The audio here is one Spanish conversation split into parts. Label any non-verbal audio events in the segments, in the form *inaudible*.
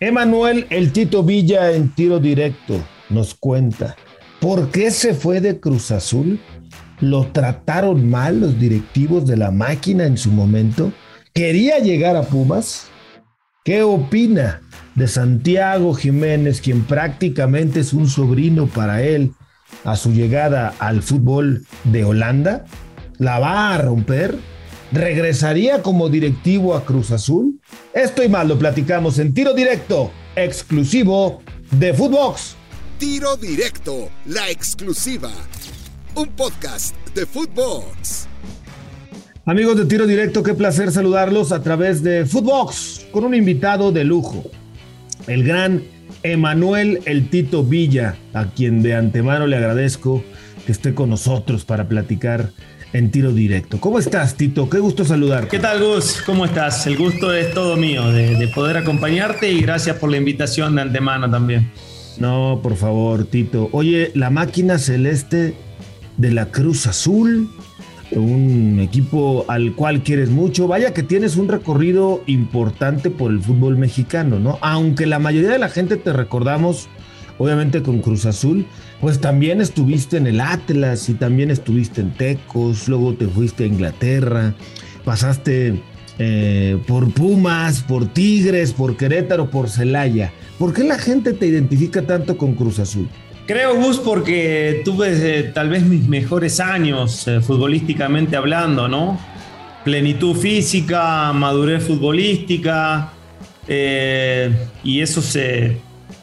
Emanuel El Tito Villa en tiro directo nos cuenta por qué se fue de Cruz Azul. ¿Lo trataron mal los directivos de la máquina en su momento? ¿Quería llegar a Pumas? ¿Qué opina de Santiago Jiménez, quien prácticamente es un sobrino para él a su llegada al fútbol de Holanda? ¿La va a romper? ¿Regresaría como directivo a Cruz Azul? Esto y más lo platicamos en tiro directo, exclusivo de Footbox. Tiro directo, la exclusiva. Un podcast de Footbox. Amigos de Tiro Directo, qué placer saludarlos a través de Footbox con un invitado de lujo, el gran Emanuel El Tito Villa, a quien de antemano le agradezco que esté con nosotros para platicar en tiro directo. ¿Cómo estás, Tito? Qué gusto saludarte. ¿Qué tal, Gus? ¿Cómo estás? El gusto es todo mío de, poder acompañarte y gracias por la invitación de antemano también. No, por favor, Tito. Oye, la máquina celeste de la Cruz Azul, un equipo al cual quieres mucho. Vaya que tienes un recorrido importante por el fútbol mexicano, ¿no? Aunque la mayoría de la gente te recordamos, obviamente, con Cruz Azul pues también estuviste en el Atlas y también estuviste en Tecos, luego te fuiste a Inglaterra, pasaste eh, por Pumas, por Tigres, por Querétaro, por Celaya. ¿Por qué la gente te identifica tanto con Cruz Azul? Creo, Gus, porque tuve eh, tal vez mis mejores años eh, futbolísticamente hablando, ¿no? Plenitud física, madurez futbolística, y eso se,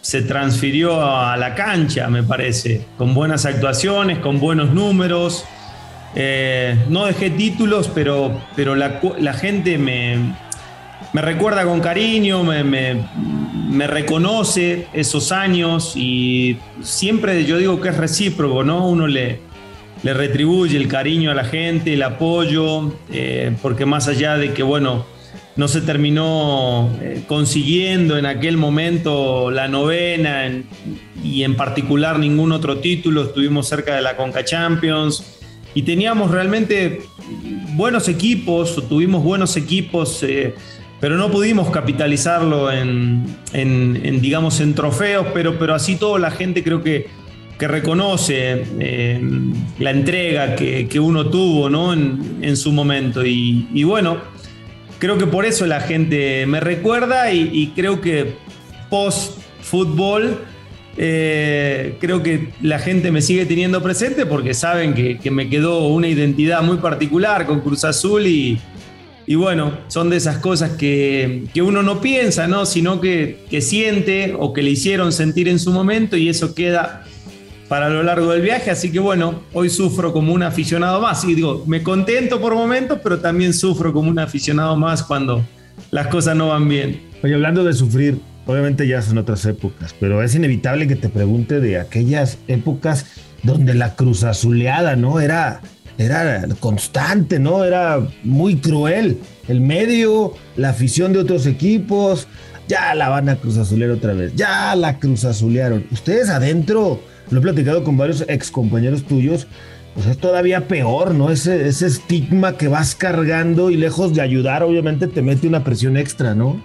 se transfirió a la cancha, me parece, con buenas actuaciones, con buenos números. Eh, no dejé títulos, pero, pero la, gente me, me, recuerda con cariño, me, reconoce esos años y siempre yo digo que es recíproco, ¿no? Uno le, le retribuye el cariño a la gente, el apoyo, eh, porque más allá de que, bueno, no se terminó eh, consiguiendo en aquel momento la novena y en particular ningún otro título. Estuvimos cerca de la Conca Champions y teníamos realmente buenos equipos, tuvimos buenos equipos, eh, pero no pudimos capitalizarlo en, digamos, en trofeos, pero, pero así toda la gente creo que, que reconoce eh, la entrega que, uno tuvo ¿no? en, su momento. Y, y bueno, creo que por eso la gente me recuerda y, creo que post fútbol eh, creo que la gente me sigue teniendo presente porque saben que, me quedó una identidad muy particular con Cruz Azul y, bueno, son de esas cosas que, uno no piensa, ¿no? sino que, que siente o que le hicieron sentir en su momento y eso queda para lo largo del viaje, así que bueno, hoy sufro como un aficionado más. Y digo, me contento por momentos, pero también sufro como un aficionado más cuando las cosas no van bien. Oye, hablando de sufrir, obviamente ya son otras épocas, pero es inevitable que te pregunte de aquellas épocas donde la cruz azuleada, ¿no? Era, era constante, ¿no? Era muy cruel. El medio, la afición de otros equipos, ya la van a cruz azulear otra vez, ya la cruz azulearon. Ustedes adentro lo he platicado con varios ex compañeros tuyos, pues es todavía peor, ¿no? Ese, ese estigma que vas cargando y lejos de ayudar, obviamente te mete una presión extra, ¿no?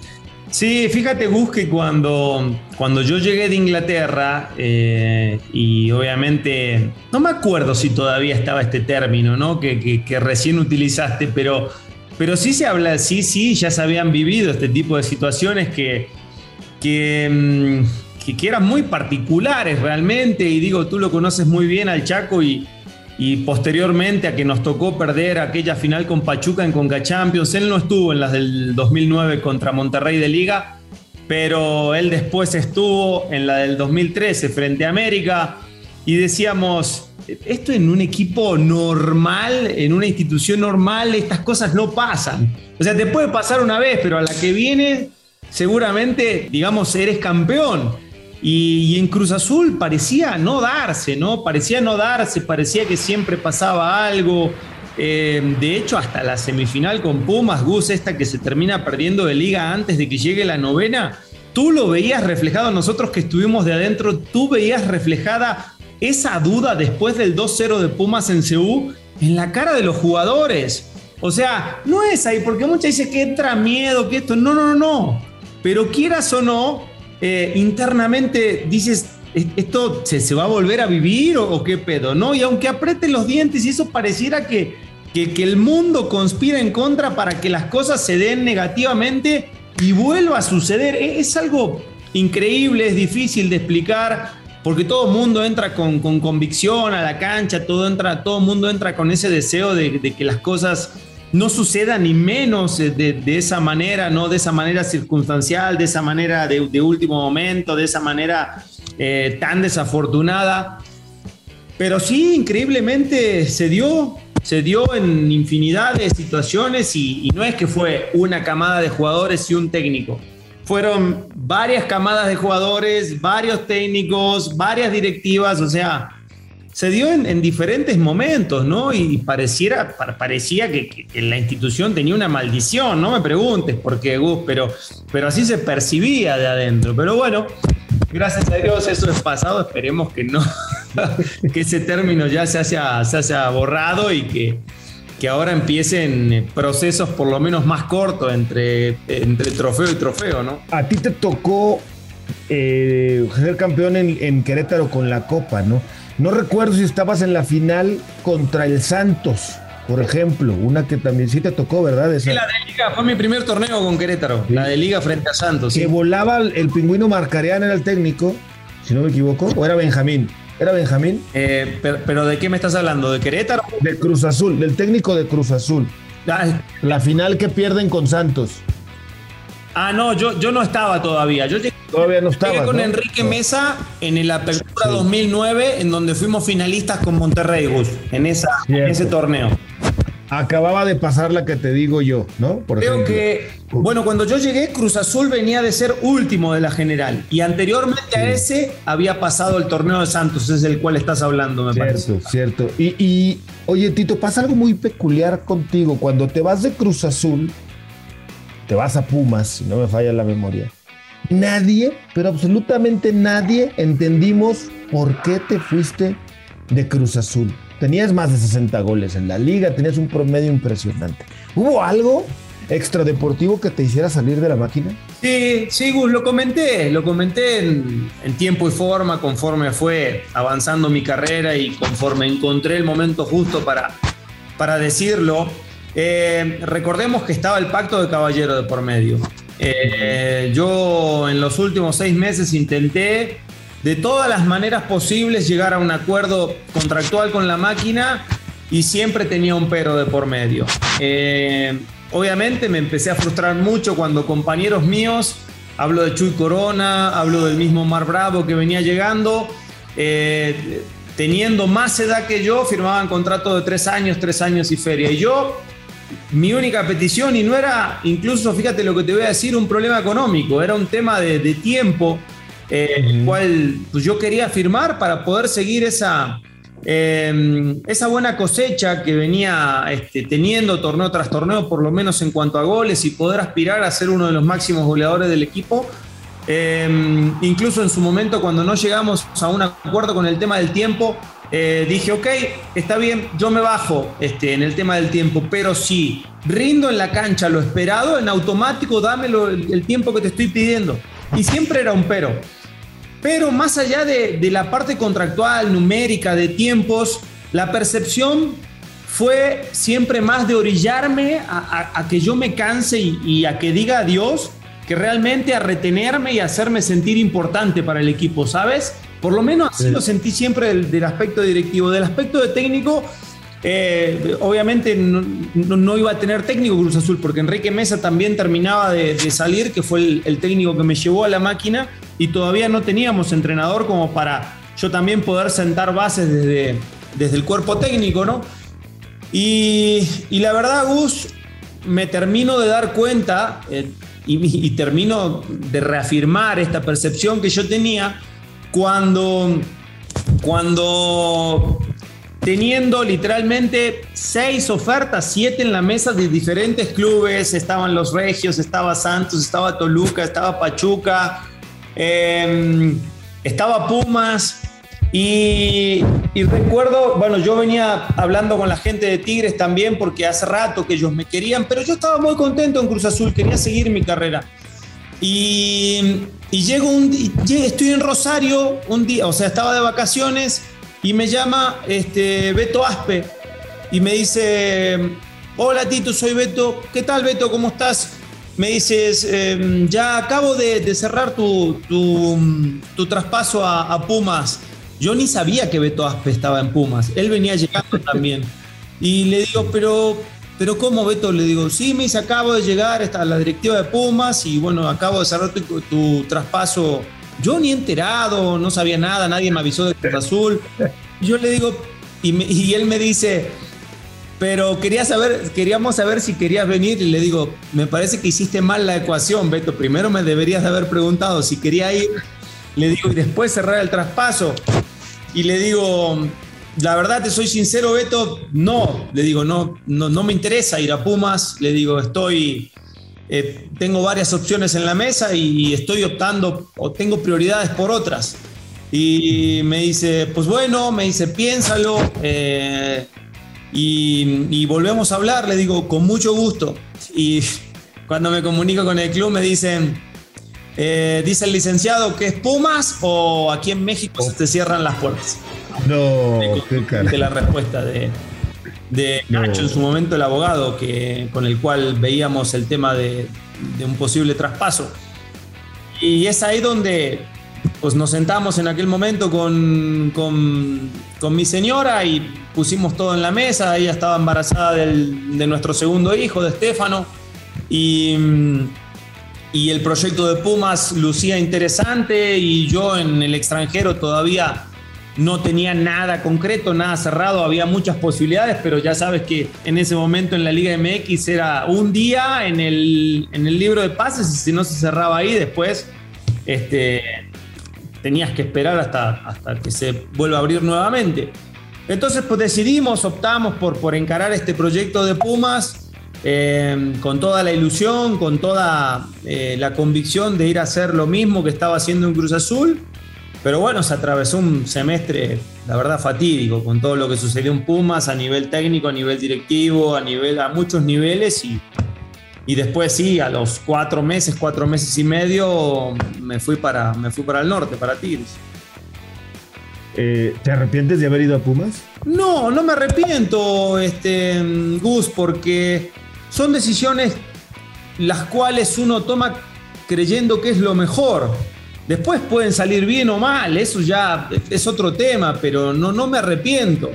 Sí, fíjate, Gus, que cuando, cuando yo llegué de Inglaterra, eh, y obviamente, no me acuerdo si todavía estaba este término, ¿no? Que, que, recién utilizaste, pero, pero sí se habla, sí, sí, ya se habían vivido este tipo de situaciones que, que mm, que, eran muy particulares realmente, y digo, tú lo conoces muy bien al Chaco y, y posteriormente a que nos tocó perder aquella final con Pachuca en Conca Champions, él no estuvo en las del 2009 contra Monterrey de Liga, pero él después estuvo en la del 2013 frente a América y decíamos, esto en un equipo normal, en una institución normal, estas cosas no pasan. O sea, te puede pasar una vez, pero a la que viene, seguramente, digamos, eres campeón. Y, en Cruz Azul parecía no darse, ¿no? Parecía no darse, parecía que siempre pasaba algo. Eh, de hecho, hasta la semifinal con Pumas, Gus, esta que se termina perdiendo de liga antes de que llegue la novena, tú lo veías reflejado, nosotros que estuvimos de adentro, tú veías reflejada esa duda después del 2-0 de Pumas en CU en la cara de los jugadores. O sea, no es ahí, porque muchas dicen que entra miedo, que esto. No, no, no, no. Pero quieras o no, eh, internamente dices, ¿esto se, va a volver a vivir o, qué pedo? ¿no? Y aunque aprieten los dientes y eso pareciera que, que, el mundo conspira en contra para que las cosas se den negativamente y vuelva a suceder, e, es algo increíble, es difícil de explicar porque todo el mundo entra con, convicción a la cancha, todo entra, todo mundo entra con ese deseo de, que las cosas no sucedan ni menos de, esa manera, no de esa manera circunstancial, de esa manera de, último momento, de esa manera eh, tan desafortunada. Pero sí, increíblemente se dio, se dio en infinidad de situaciones y no es que fue una camada de jugadores y un técnico fueron varias camadas de jugadores, varios técnicos, varias directivas, o sea, se dio en, diferentes momentos, ¿no? Y pareciera, parecía que, la institución tenía una maldición, no me preguntes por qué, Gus, pero, pero así se percibía de adentro. Pero bueno, gracias a Dios eso es pasado, esperemos que no, *laughs* que ese término ya se haya, se haya borrado y que, que ahora empiecen eh, procesos por lo menos más cortos entre, entre trofeo y trofeo, ¿no? A ti te tocó eh, ser campeón en, Querétaro con la Copa, ¿no? No recuerdo si estabas en la final contra el Santos, por ejemplo, una que también sí te tocó, ¿verdad? Sí, la de Liga, fue mi primer torneo con Querétaro, la de Liga frente a Santos. Que volaba el pingüino Marcarián, era el técnico, si no me equivoco, o era Benjamín. ¿Era Benjamín? Eh, pero, ¿de qué me estás hablando? ¿De Querétaro? De Cruz Azul, del técnico de Cruz Azul. Ah, la final que pierden con Santos. Ah, no, yo, yo no estaba todavía. Yo llegué, todavía no estaba. con Enrique Mesa en el Apertura 2009, en donde fuimos finalistas con Monterrey, Gus, en, esa, en ese torneo. Acababa de pasar la que te digo yo, ¿no? Por Creo que, bueno, cuando yo llegué, Cruz Azul venía de ser último de la general y anteriormente a ese había pasado el torneo de Santos, es el cual estás hablando, me cierto, parece. Cierto, y, y, oye, Tito, pasa algo muy peculiar contigo. Cuando te vas de Cruz Azul, te vas a Pumas, si no me falla la memoria. Nadie, pero absolutamente nadie entendimos por qué te fuiste de Cruz Azul. Tenías más de 60 goles en la liga, tenías un promedio impresionante. ¿Hubo algo extradeportivo que te hiciera salir de la máquina? Sí, sí, Gus, lo comenté, lo comenté en, tiempo y forma, conforme fue avanzando mi carrera y conforme encontré el momento justo para, para decirlo. Eh, recordemos que estaba el pacto de caballero de por medio. Eh, yo en los últimos seis meses intenté de todas las maneras posibles llegar a un acuerdo contractual con la máquina y siempre tenía un pero de por medio. Eh, obviamente me empecé a frustrar mucho cuando compañeros míos, hablo de Chuy Corona, hablo del mismo Mar Bravo que venía llegando, teniendo más edad que yo, firmaban contrato de tres años, tres años y feria. Y yo, mi única petición, y no era incluso, fíjate lo que te voy a decir, un problema económico, era un tema de, de tiempo eh, el cual pues, yo quería firmar para poder seguir esa, em, esa buena cosecha que venía este, teniendo torneo tras torneo, por lo menos en cuanto a goles, y poder aspirar a ser uno de los máximos goleadores del equipo. Em, incluso en su momento, cuando no llegamos a un acuerdo con el tema del tiempo, eh, dije, ok, está bien, yo me bajo este, en el tema del tiempo, pero si rindo en la cancha lo esperado, en automático dámelo el tiempo que te estoy pidiendo. Y siempre era un pero. Pero más allá de, la parte contractual, numérica, de tiempos, la percepción fue siempre más de orillarme a, que yo me canse y, a que diga adiós que realmente a retenerme y hacerme sentir importante para el equipo, ¿sabes? Por lo menos así lo sentí siempre del, aspecto directivo. Del aspecto de técnico, eh, obviamente no, iba a tener técnico Cruz Azul, porque Enrique Mesa también terminaba de, salir, que fue el, técnico que me llevó a la máquina, y todavía no teníamos entrenador como para yo también poder sentar bases desde, desde el cuerpo técnico, ¿no? Y, la verdad, Gus, me termino de dar cuenta eh, y, y termino de reafirmar esta percepción que yo tenía cuando, cuando teniendo literalmente seis ofertas, siete en la mesa de diferentes clubes. Estaban los Regios, estaba Santos, estaba Toluca, estaba Pachuca, em, estaba Pumas. Y, y, recuerdo, bueno, yo venía hablando con la gente de Tigres también porque hace rato que ellos me querían, pero yo estaba muy contento en Cruz Azul, quería seguir mi carrera. Y, llego un estoy en Rosario un día, o sea, estaba de vacaciones y me llama este, Beto Aspe y me dice, hola Tito, soy Beto, ¿qué tal Beto? ¿Cómo estás? Me dices, em, ya acabo de, cerrar tu, tu, traspaso a, a, Pumas. Yo ni sabía que Beto Aspe estaba en Pumas, él venía llegando también. Y le digo, pero, pero ¿cómo Beto? Le digo, sí, me dice, acabo de llegar a la directiva de Pumas y bueno, acabo de cerrar tu, traspaso. Yo ni enterado, no sabía nada, nadie me avisó de Cruz Azul. Yo le digo, y, y él me dice, pero quería saber, queríamos saber si querías venir y le digo, me parece que hiciste mal la ecuación, Beto. Primero me deberías de haber preguntado si quería ir. Le digo, y después cerrar el traspaso. Y le digo, la verdad, te soy sincero, Beto, no, le digo, no, no, no me interesa ir a Pumas, le digo, estoy, eh, tengo varias opciones en la mesa y estoy optando o tengo prioridades por otras. Y me dice, pues bueno, me dice, piénsalo eh, y, volvemos a hablar, le digo, con mucho gusto. Y cuando me comunico con el club me dicen, eh, dice el licenciado que es Pumas o aquí en México se te cierran las puertas. No, qué cara. la respuesta de, de Nacho en su momento, el abogado, que, con el cual veíamos el tema de, un posible traspaso. Y es ahí donde pues, nos sentamos en aquel momento con, con, mi señora y pusimos todo en la mesa. Ella estaba embarazada de nuestro segundo hijo, de Estefano. Y, y el proyecto de Pumas lucía interesante y yo en el extranjero todavía no tenía nada concreto, nada cerrado, había muchas posibilidades, pero ya sabes que en ese momento en la Liga MX era un día en el, en el libro de pases y si no se cerraba ahí, después este, tenías que esperar hasta, hasta que se vuelva a abrir nuevamente. Entonces pues decidimos, optamos por, por encarar este proyecto de Pumas eh, con toda la ilusión, con toda eh, la convicción de ir a hacer lo mismo que estaba haciendo en Cruz Azul pero bueno, se atravesó un semestre, la verdad, fatídico, con todo lo que sucedió en Pumas a nivel técnico, a nivel directivo, a, nivel, a muchos niveles. Y, y después sí, a los cuatro meses, cuatro meses y medio, me fui para, me fui para el norte, para Tigres. Eh, ¿Te arrepientes de haber ido a Pumas? No, no me arrepiento, este, Gus, porque son decisiones las cuales uno toma creyendo que es lo mejor. Después pueden salir bien o mal, eso ya es otro tema, pero no, no me arrepiento.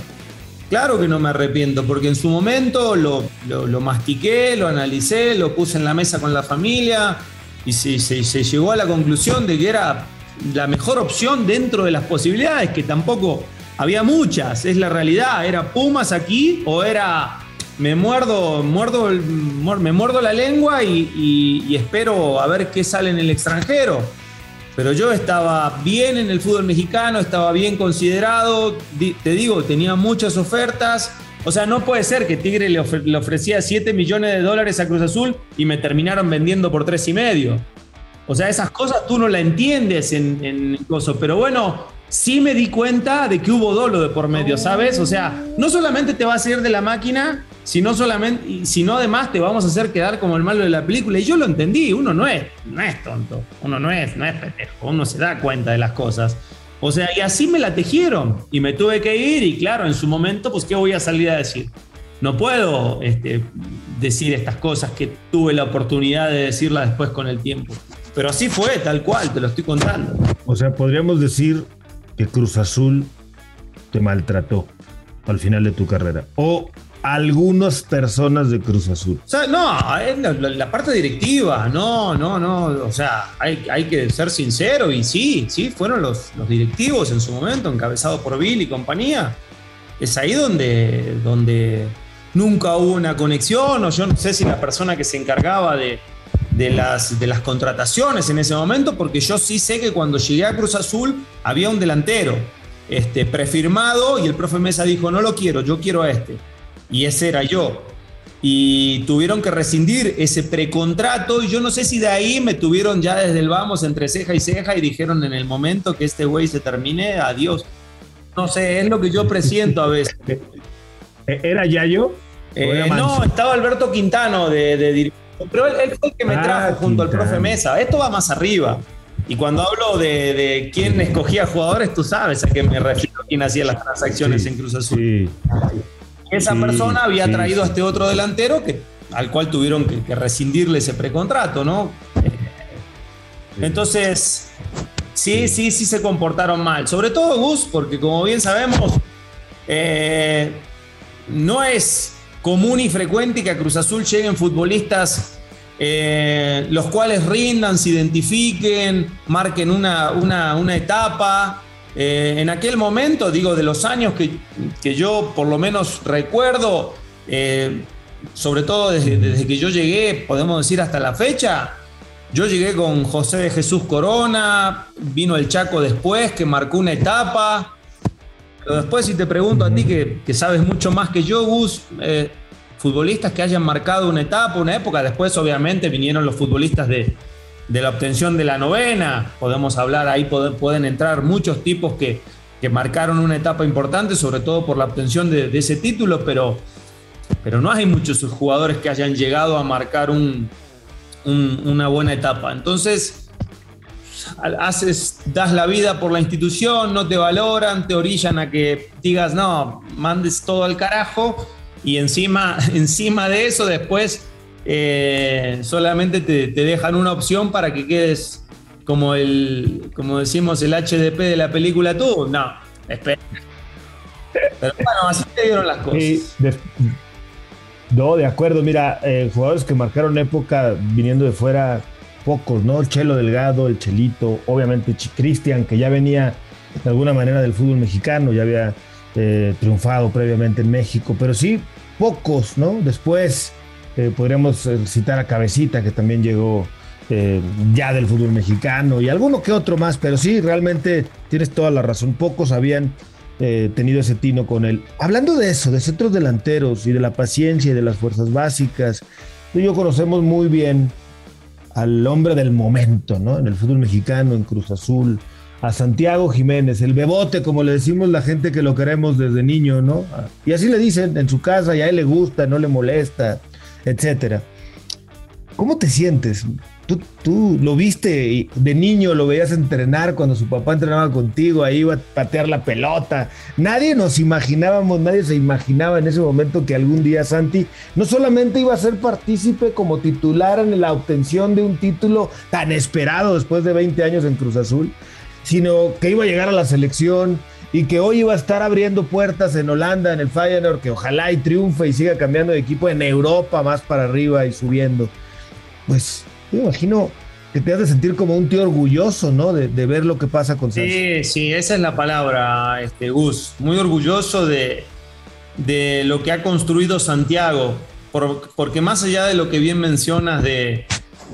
Claro que no me arrepiento, porque en su momento lo, lo, mastiqué, lo analicé, lo puse en la mesa con la familia y se, se, llegó a la conclusión de que era la mejor opción dentro de las posibilidades, que tampoco había muchas, es la realidad, era Pumas aquí o era me muerdo, muerdo, me muerdo la lengua y, y espero a ver qué sale en el extranjero pero yo estaba bien en el fútbol mexicano, estaba bien considerado, te digo, tenía muchas ofertas. O sea, no puede ser que Tigre le, ofrecía 7 millones de dólares a Cruz Azul y me terminaron vendiendo por 3 y medio. O sea, esas cosas tú no las entiendes en, en Coso. Pero bueno, sí me di cuenta de que hubo dolo de por medio, ¿sabes? O sea, no solamente te vas a ir de la máquina, sino solamente, sino además te vamos a hacer quedar como el malo de la película. Y yo lo entendí, uno no es, no es tonto, uno no es, no es pendejo, uno se da cuenta de las cosas. O sea, y así me la tejieron y me tuve que ir y claro, en su momento, pues, ¿qué voy a salir a decir? No puedo este, decir estas cosas que tuve la oportunidad de decirlas después con el tiempo. Pero así fue, tal cual, te lo estoy contando. O sea, podríamos decir que Cruz Azul te maltrató al final de tu carrera. O algunas personas de Cruz Azul. No, la, parte directiva, no, no, no. O sea, hay, que ser sincero y sí, sí, fueron los, los directivos en su momento, encabezados por Bill y compañía. Es ahí donde, donde nunca hubo una conexión, o yo no sé si la persona que se encargaba de, de las, de las contrataciones en ese momento, porque yo sí sé que cuando llegué a Cruz Azul había un delantero este, prefirmado y el profe Mesa dijo, no lo quiero, yo quiero a este. Y ese era yo. Y tuvieron que rescindir ese precontrato y yo no sé si de ahí me tuvieron ya desde el vamos entre ceja y ceja y dijeron en el momento que este güey se termine, adiós. No sé, es lo que yo presiento a veces. *laughs* ¿Era Yayo? Eh, no, estaba Alberto Quintano de, de Pero él, fue el que me Ah, trajo junto al profe Mesa. Esto va más arriba. Y cuando hablo de, de quién escogía jugadores, tú sabes a qué me refiero, quién hacía las transacciones Sí, en Cruz Azul. Sí, Esa Sí, persona había sí, traído a este otro delantero que, al cual tuvieron que, que rescindirle ese precontrato, ¿no? Entonces, sí, sí, sí se comportaron mal. Sobre todo Gus, porque como bien sabemos, eh, no es común y frecuente que a Cruz Azul lleguen futbolistas eh, los cuales rindan, se identifiquen, marquen una, una- una etapa. Eh, en aquel momento, digo, de los años que, que yo por lo menos recuerdo, eh, sobre todo desde, desde que yo llegué, podemos decir hasta la fecha, yo llegué con José de Jesús Corona, vino el Chaco después, que marcó una etapa. Pero después, si te pregunto a ti, que, que sabes mucho más que yo, Gus, eh, futbolistas que hayan marcado una etapa, una época, después obviamente vinieron los futbolistas de, de la obtención de la novena, podemos hablar ahí, pueden, entrar muchos tipos que, que marcaron una etapa importante, sobre todo por la obtención de, ese título, pero, pero no hay muchos jugadores que hayan llegado a marcar un, un- una buena etapa. Entonces, haces, das la vida por la institución, no te valoran, te orillan a que digas, no, mandes todo al carajo y encima, *laughs* encima de eso después eh, solamente te, dejan una opción para que quedes como el, como decimos, el HDP de la película tú. No, espera. Pero bueno, así te dieron las cosas. De- no, de acuerdo. Mira, eh, jugadores que marcaron época viniendo de fuera, pocos, ¿no? El Chelo Delgado, el Chelito, obviamente Cristian, que ya venía de alguna manera del fútbol mexicano, ya había eh, triunfado previamente en México, pero sí, pocos, ¿no? Después eh, podríamos eh, citar a Cabecita, que también llegó eh, ya del fútbol mexicano, y alguno que otro más, pero sí, realmente tienes toda la razón. Pocos habían tenido ese tino con él. Hablando de eso, de centros delanteros y de la paciencia y de las fuerzas básicas, tú y yo conocemos muy bien al hombre del momento, ¿no? En el fútbol mexicano, en Cruz Azul, a Santiago Jiménez, el bebote, como le decimos la gente que lo queremos desde niño, ¿no? Y así le dicen en su casa, y a él le gusta, no le molesta, etcétera. ¿Cómo te sientes? Tú, tú lo viste de niño, lo veías entrenar cuando su papá entrenaba contigo, ahí iba a patear la pelota. Nadie nos imaginábamos, nadie se imaginaba en ese momento que algún día Santi no solamente iba a ser partícipe como titular en la obtención de un título tan esperado después de 20 años en Cruz Azul, sino que iba a llegar a la selección y que hoy iba a estar abriendo puertas en Holanda, en el Feyenoord, que ojalá y triunfe y siga cambiando de equipo en Europa más para arriba y subiendo. Pues yo imagino que te has de sentir como un tío orgulloso, ¿no? De, ver lo que pasa con Santos. Sí, sí, esa es la palabra, este, Gus. Muy orgulloso de, de lo que ha construido Santiago, por- porque más allá de lo que bien mencionas de,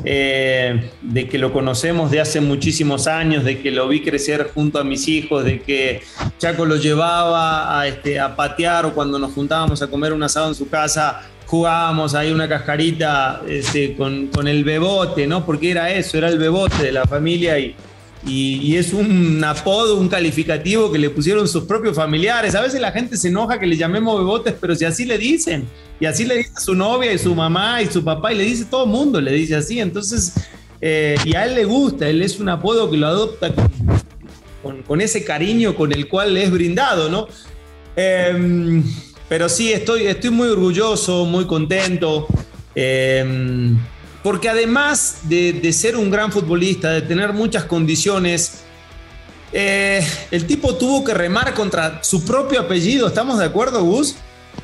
eh, de que lo conocemos de hace muchísimos años, de que lo vi crecer junto a mis hijos, de que Chaco lo llevaba a, este, patear o cuando nos juntábamos a comer un asado en su casa, jugábamos ahí una cascarita este, con, con el bebote, ¿no? Porque era eso, era el bebote de la familia y, y, y es un apodo, un calificativo que le pusieron sus propios familiares. A veces la gente se enoja que le llamemos bebotes, pero si así le dicen, y así le dice su novia y su mamá y su papá, y le dice todo el mundo, le dice así. Entonces, eh, y a él le gusta, él es un apodo que lo adopta con, con, con ese cariño con el cual le es brindado, ¿no? Eh, pero sí, estoy, estoy muy orgulloso, muy contento. Eh, porque además de, de, ser un gran futbolista, de tener muchas condiciones, eh, el tipo tuvo que remar contra su propio apellido. ¿Estamos de acuerdo, Gus?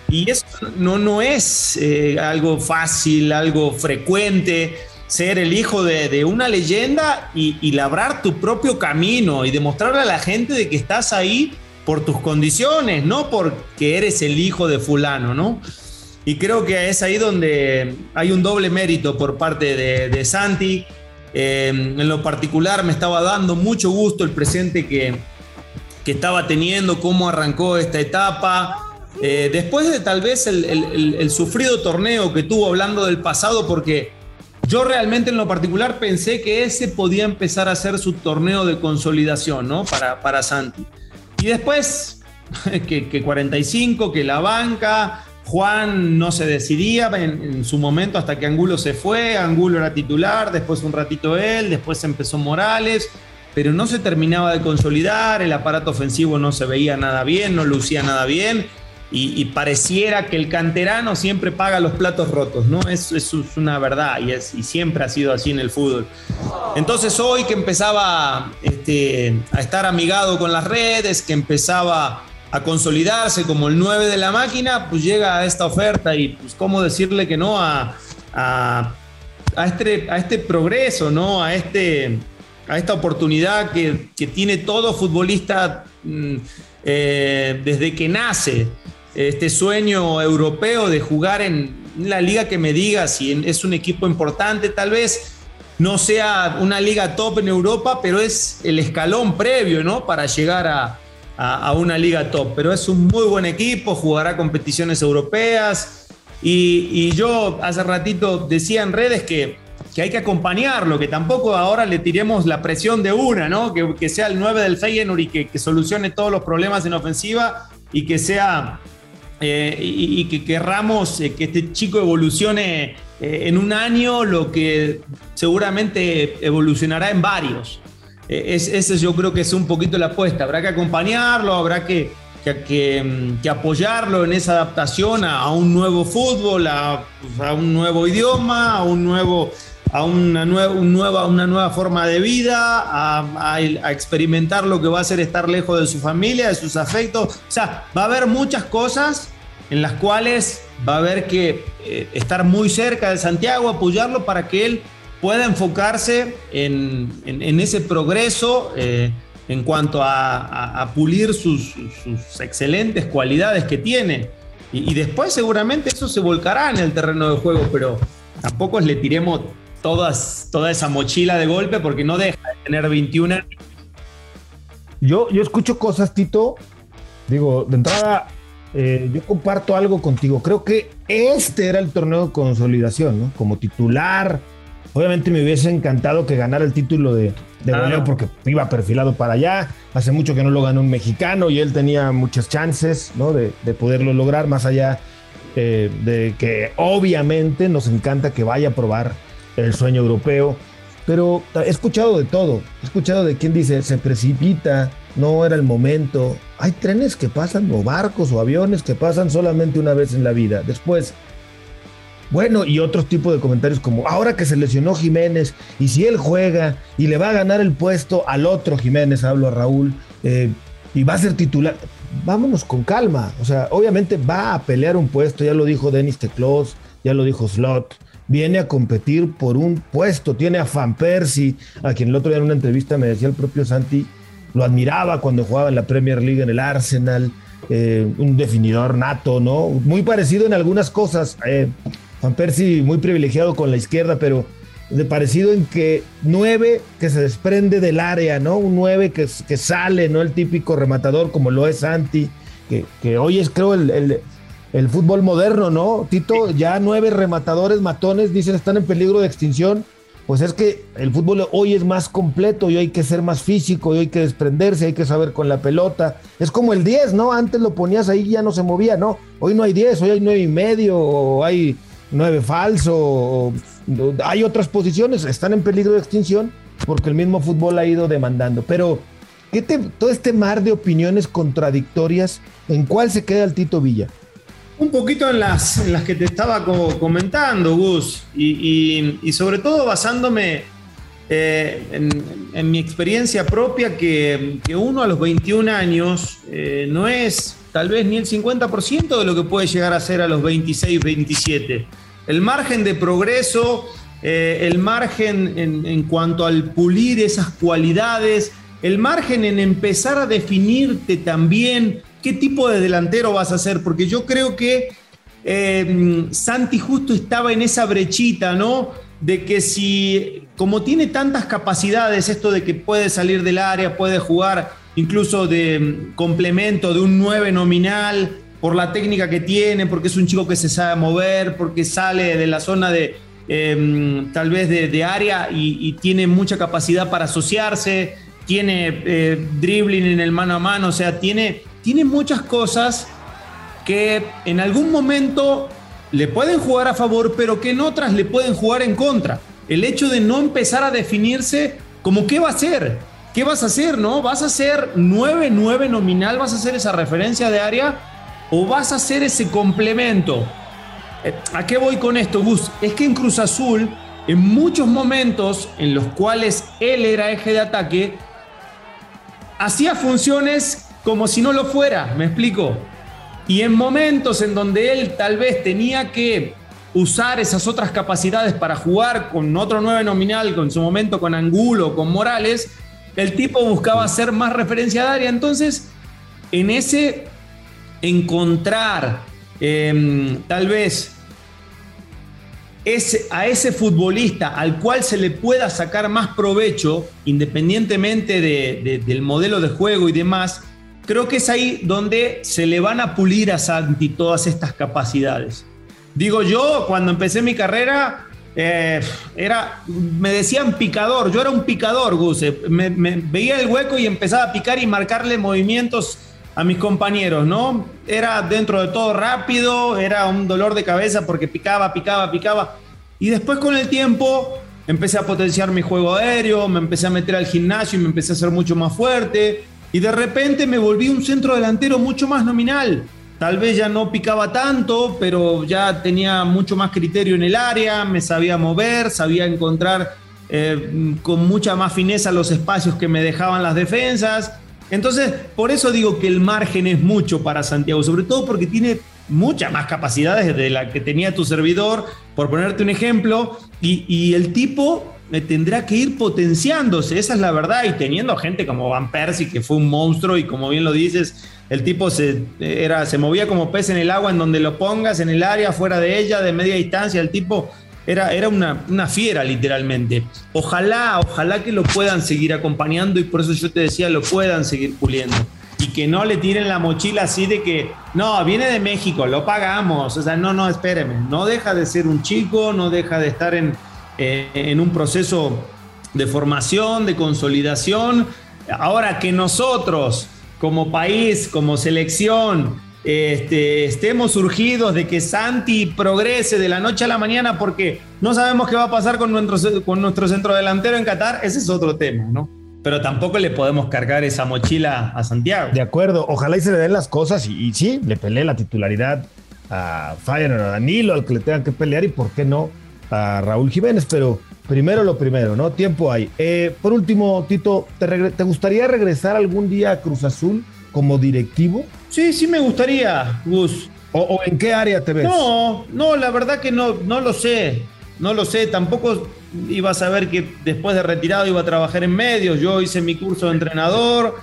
Y eso no, no es eh, algo fácil, algo frecuente, ser el hijo de, una leyenda y, labrar tu propio camino y demostrarle a la gente de que estás ahí por tus condiciones, no porque eres el hijo de fulano, ¿no? Y creo que es ahí donde hay un doble mérito por parte de, de Santi. Eh, en lo particular me estaba dando mucho gusto el presente que, que estaba teniendo, cómo arrancó esta etapa. Eh, después de tal vez el, sufrido torneo que tuvo hablando del pasado, porque yo realmente en lo particular pensé que ese podía empezar a ser su torneo de consolidación, ¿no? Para, para Santi. Y después, *laughs* que, que 45, que la banca, Juan no se decidía en, su momento hasta que Angulo se fue, Angulo era titular, después un ratito él, después empezó Morales, pero no se terminaba de consolidar, el aparato ofensivo no se veía nada bien, no lucía nada bien. Y, pareciera que el canterano siempre paga los platos rotos, ¿no? Eso, es una verdad y, y siempre ha sido así en el fútbol. Entonces hoy que empezaba este, a estar amigado con las redes, que empezaba a consolidarse como el 9 de la máquina, pues llega a esta oferta y pues cómo decirle que no a, a, este, a este progreso, ¿no? A, este, a esta oportunidad que, tiene todo futbolista mm, eh, desde que nace este sueño europeo de jugar en la liga que me diga si es un equipo importante, tal vez no sea una liga top en Europa, pero es el escalón previo, ¿no? Para llegar a, una liga top. Pero es un muy buen equipo, jugará competiciones europeas. Y, yo hace ratito decía en redes que, que, hay que acompañarlo, que tampoco ahora le tiremos la presión de una, ¿no? Que, que sea el 9 del Feyenoord y que, que solucione todos los problemas en ofensiva y que sea eh, y, que querramos eh, que este chico evolucione eh, en un año lo que seguramente evolucionará en varios. ese yo creo que es un poquito la apuesta. Habrá que acompañarlo, habrá que, que, mm, apoyarlo en esa adaptación a, un nuevo fútbol, a, un nuevo idioma, a un nuevo a una nueva, una nueva forma de vida, a, experimentar lo que va a ser estar lejos de su familia, de sus afectos. O sea, va a haber muchas cosas en las cuales va a haber que eh, estar muy cerca de Santiago, apoyarlo para que él pueda enfocarse en, ese progreso eh, en cuanto a, pulir sus, excelentes cualidades que tiene. Y, y después seguramente eso se volcará en el terreno de juego, pero tampoco le tiremos todas, toda esa mochila de golpe porque no deja de tener 21 años. Yo, yo escucho cosas, Tito. Digo, de entrada, eh, yo comparto algo contigo. Creo que este era el torneo de consolidación, ¿no? Como titular. Obviamente me hubiese encantado que ganara el título de, de porque iba perfilado para allá. Hace mucho que no lo ganó un mexicano y él tenía muchas chances, ¿no? De, de poderlo lograr, más allá eh, de que obviamente nos encanta que vaya a probar el sueño europeo. Pero he escuchado de todo. He escuchado de quien dice se precipita, no era el momento. Hay trenes que pasan, o barcos, o aviones que pasan solamente una vez en la vida. Después, bueno, y otros tipos de comentarios como, ahora que se lesionó Jiménez, y si él juega y le va a ganar el puesto al otro Jiménez, hablo a Raúl, eh, y va a ser titular, vámonos con calma. O sea, obviamente va a pelear un puesto, ya lo dijo Denis Teclos, ya lo dijo Slot viene a competir por un puesto. Tiene a Fan Persie, a quien el otro día en una entrevista me decía el propio Santi, lo admiraba cuando jugaba en la Premier League en el Arsenal, eh, un definidor nato, ¿no? Muy parecido en algunas cosas. Eh, Van Persie muy privilegiado con la izquierda, pero de parecido en que nueve que se desprende del área, ¿no? Un nueve que, que sale, ¿no? El típico rematador como lo es Santi, que, hoy es creo el fútbol moderno, ¿no? Tito, ya nueve rematadores matones dicen están en peligro de extinción. Pues es que el fútbol hoy es más completo y hay que ser más físico y hay que desprenderse, hay que saber con la pelota. Es como el 10, ¿no? Antes lo ponías ahí y ya no se movía, ¿no? Hoy no hay 10, hoy hay nueve y medio, o hay nueve falso, hay otras posiciones, están en peligro de extinción porque el mismo fútbol ha ido demandando. Pero ¿qué todo este mar de opiniones contradictorias, ¿en cuál se queda el Tito Villa? Un poquito en las, que te estaba comentando, Gus, y, sobre todo basándome eh, en, mi experiencia propia, que, uno a los 21 años eh, no es tal vez ni el 50% de lo que puede llegar a ser a los 26, 27. El margen de progreso, eh, el margen en, en cuanto al pulir esas cualidades, el margen en empezar a definirte también qué tipo de delantero vas a ser, porque yo creo que eh, Santi justo estaba en esa brechita, ¿no? De que si, como tiene tantas capacidades, esto de que puede salir del área, puede jugar incluso de mm, complemento de un 9 nominal, por la técnica que tiene, porque es un chico que se sabe mover, porque sale de la zona de em, tal vez de, área y, tiene mucha capacidad para asociarse, tiene eh, dribbling en el mano a mano, o sea, tiene tiene muchas cosas que en algún momento le pueden jugar a favor, pero que en otras le pueden jugar en contra. El hecho de no empezar a definirse como qué va a ser, qué vas a hacer, ¿no? ¿Vas a ser 9-9 nominal? ¿Vas a hacer esa referencia de área? ¿O vas a hacer ese complemento? Eh, ¿A qué voy con esto, Gus? Es que en Cruz Azul, en muchos momentos en los cuales él era eje de ataque, hacía funciones como si no lo fuera, ¿me explico? Y en momentos en donde él tal vez tenía que usar esas otras capacidades para jugar con otro nueve nominal, con su momento con Angulo, con Morales, el tipo buscaba hacer más referencia de área. Entonces, en ese encontrar em, tal vez a ese futbolista al cual se le pueda sacar más provecho, independientemente del modelo de juego y demás, creo que es ahí donde se le van a pulir a Santi todas estas capacidades. Digo yo, cuando empecé mi carrera, eh, era, me decían picador, yo era un picador, Gus, me, veía el hueco y empezaba a picar y marcarle movimientos a mis compañeros, ¿no? Era dentro de todo rápido, era un dolor de cabeza porque picaba, picaba, picaba. Y después con el tiempo empecé a potenciar mi juego aéreo, me empecé a meter al gimnasio y me empecé a hacer mucho más fuerte. Y de repente me volví un centro delantero mucho más nominal. Tal vez ya no picaba tanto, pero ya tenía mucho más criterio en el área, me sabía mover, sabía encontrar eh, con mucha más fineza los espacios que me dejaban las defensas. Entonces, por eso digo que el margen es mucho para Santiago, sobre todo porque tiene muchas más capacidades de la que tenía tu servidor, por ponerte un ejemplo, y, el tipo tendrá que ir potenciándose, esa es la verdad, y teniendo gente como Van Persie, que fue un monstruo, y como bien lo dices, el tipo se, era, se movía como pez en el agua, en donde lo pongas, en el área, fuera de ella, de media distancia, el tipo era, era una, una, fiera literalmente. Ojalá, ojalá que lo puedan seguir acompañando y por eso yo te decía, lo puedan seguir puliendo. Y que no le tiren la mochila así de que, no, viene de México, lo pagamos. O sea, no, no, espéreme. No deja de ser un chico, no deja de estar en, eh, en un proceso de formación, de consolidación. Ahora que nosotros, como país, como selección, este, estemos surgidos de que Santi progrese de la noche a la mañana porque no sabemos qué va a pasar con nuestro, con nuestro centro delantero en Qatar, ese es otro tema, ¿no? Pero tampoco le podemos cargar esa mochila a Santiago. De acuerdo, ojalá y se le den las cosas y, sí, le pelee la titularidad a Feyenoord, a Danilo, al que le tengan que pelear y por qué no a Raúl Jiménez, pero primero lo primero, ¿no? Tiempo hay. Eh, por último, Tito, ¿te, ¿te gustaría regresar algún día a Cruz Azul como directivo? Sí, sí me gustaría, Gus. ¿O, en qué área te ves? No, no, la verdad que no, no lo sé. No lo sé, tampoco iba a saber que después de retirado iba a trabajar en medios. Yo hice mi curso de entrenador.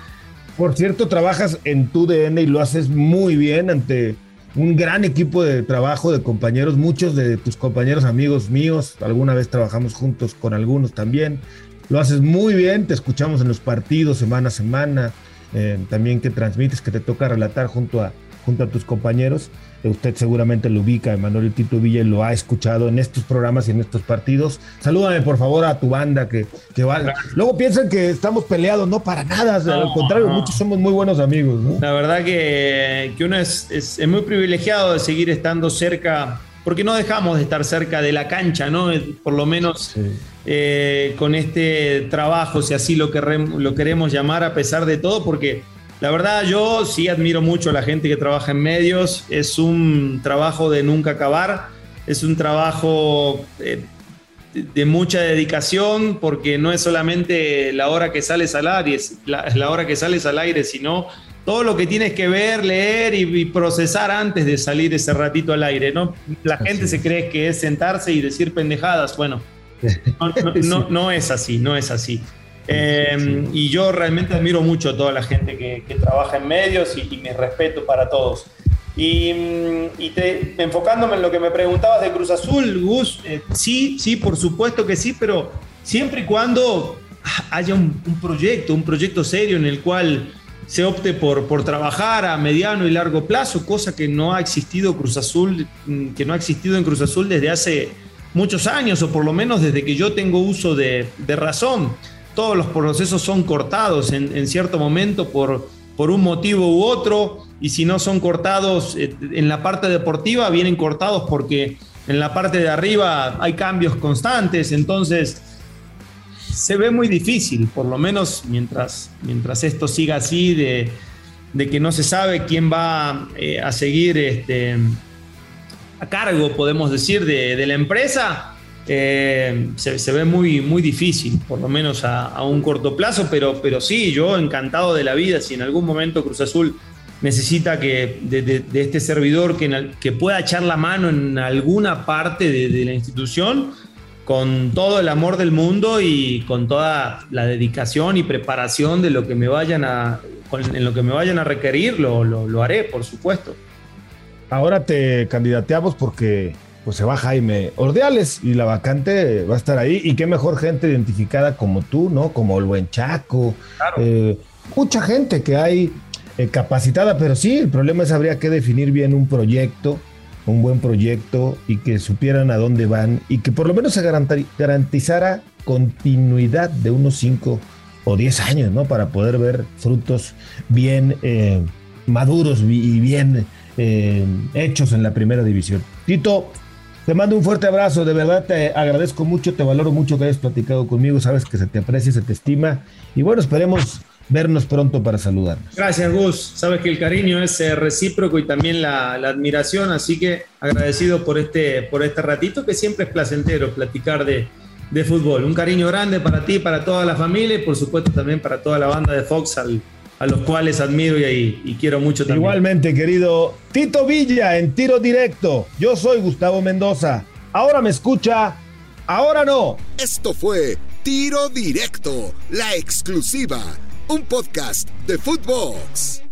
Por cierto, trabajas en tu DN y lo haces muy bien ante un gran equipo de trabajo de compañeros, muchos de tus compañeros amigos míos, alguna vez trabajamos juntos con algunos también. Lo haces muy bien, te escuchamos en los partidos semana a semana, eh, también que transmites, que te toca relatar junto a, junto a tus compañeros. Eh, usted seguramente lo ubica, Emanuel Tito Villa, y lo ha escuchado en estos programas y en estos partidos. Salúdame, por favor, a tu banda que, que va. Luego piensan que estamos peleados, no para nada, al contrario, muchos somos muy buenos amigos. La verdad que, que uno es, es, es, muy privilegiado de seguir estando cerca, porque no dejamos de estar cerca de la cancha, ¿no? Por lo menos. Sí eh, con este trabajo, si así lo, lo queremos llamar, a pesar de todo, porque la verdad yo sí admiro mucho a la gente que trabaja en medios, es un trabajo de nunca acabar, es un trabajo eh, de mucha dedicación, porque no es solamente la hora que sales al aire, es la, hora que sales al aire, sino todo lo que tienes que ver, leer y, procesar antes de salir ese ratito al aire, ¿no? La gente se cree que es sentarse y decir pendejadas, bueno, no, no, *laughs* es así, no es así. Eh, y yo realmente admiro mucho a toda la gente que, trabaja en medios y, mi respeto para todos. Y, enfocándome en lo que me preguntabas de Cruz Azul, Gus, eh, sí, sí, por supuesto que sí, pero siempre y cuando haya un, proyecto, un proyecto serio en el cual se opte por, por trabajar a mediano y largo plazo, cosa que no ha existido Cruz Azul, que no ha existido en Cruz Azul desde hace muchos años, o por lo menos desde que yo tengo uso de, razón. Todos los procesos son cortados en, cierto momento por, por un motivo u otro, y si no son cortados eh, en la parte deportiva, vienen cortados porque en la parte de arriba hay cambios constantes, entonces se ve muy difícil, por lo menos mientras, mientras esto siga así, de, que no se sabe quién va eh, a seguir este, a cargo, podemos decir, de, la empresa. Eh, se, ve muy, muy difícil, por lo menos a, un corto plazo, pero, pero sí, yo encantado de la vida, si en algún momento Cruz Azul necesita que de, este servidor que, que, pueda echar la mano en alguna parte de, la institución, con todo el amor del mundo y con toda la dedicación y preparación de lo que me vayan a, en lo que me vayan a requerir, lo, lo, haré, por supuesto. Ahora te candidateamos porque pues se va Jaime Ordeales y la vacante va a estar ahí. Y qué mejor gente identificada como tú, ¿no? Como el buen Chaco. Eh, mucha gente que hay eh, capacitada, pero sí, el problema es habría que definir bien un proyecto, un buen proyecto y que supieran a dónde van y que por lo menos se garantizara continuidad de unos 5 o 10 años, ¿no? Para poder ver frutos bien eh, maduros y bien hechos en la primera división. Tito, te mando un fuerte abrazo, de verdad te agradezco mucho, te valoro mucho que hayas platicado conmigo, sabes que se te aprecia, se te estima y bueno, esperemos vernos pronto para saludarnos. Gracias, Gus. Sabes que el cariño es eh, recíproco y también la, admiración, así que agradecido por este, por este ratito que siempre es placentero platicar de, fútbol. Un cariño grande para ti, para toda la familia y por supuesto también para toda la banda de Fox, a los cuales admiro y, y quiero mucho también. Igualmente, querido Tito Villa en tiro directo. Yo soy Gustavo Mendoza. Ahora me escucha, ahora no. Esto fue Tiro Directo, la exclusiva un podcast de Footbox.